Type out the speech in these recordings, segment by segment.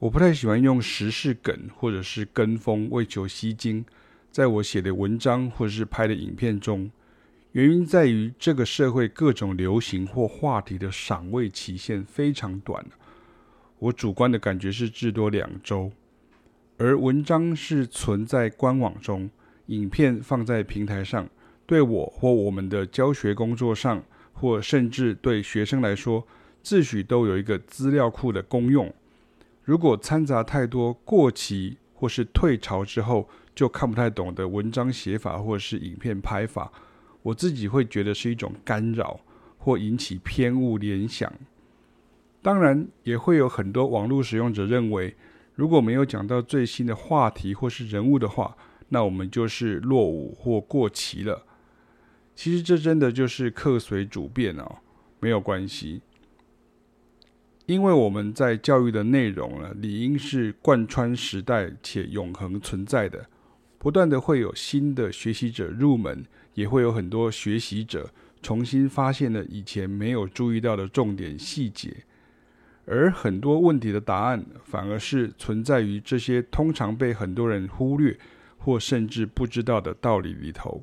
我不太喜欢用时事梗或者是跟风为求吸睛，在我写的文章或者是拍的影片中，原因在于这个社会各种流行或话题的赏味期限非常短，我主观的感觉是至多两周，而文章是存在官网中，影片放在平台上，对我或我们的教学工作上，或甚至对学生来说，自诩都有一个资料库的功用。如果掺杂太多过期或是退潮之后就看不太懂的文章写法或是影片拍法，我自己会觉得是一种干扰或引起偏误联想。当然，也会有很多网络使用者认为，如果没有讲到最新的话题或是人物的话，那我们就是落伍或过期了。其实这真的就是客随主便哦，没有关系。因为我们在教育的内容呢，理应是贯穿时代且永恒存在的，不断的会有新的学习者入门，也会有很多学习者重新发现了以前没有注意到的重点细节，而很多问题的答案反而是存在于这些通常被很多人忽略或甚至不知道的道理里头。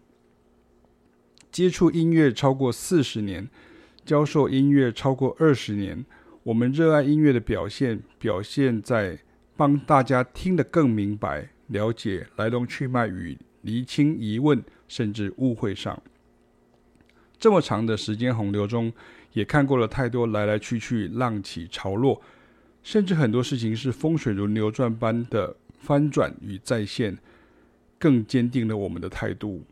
接触音乐超过四十年，教授音乐超过二十年。我们热爱音乐的表现，表现在帮大家听得更明白、了解来龙去脉与厘清疑问甚至误会上。这么长的时间洪流中，也看过了太多来来去去、浪起潮落，甚至很多事情是风水轮流转般的翻转与再现，更坚定了我们的态度。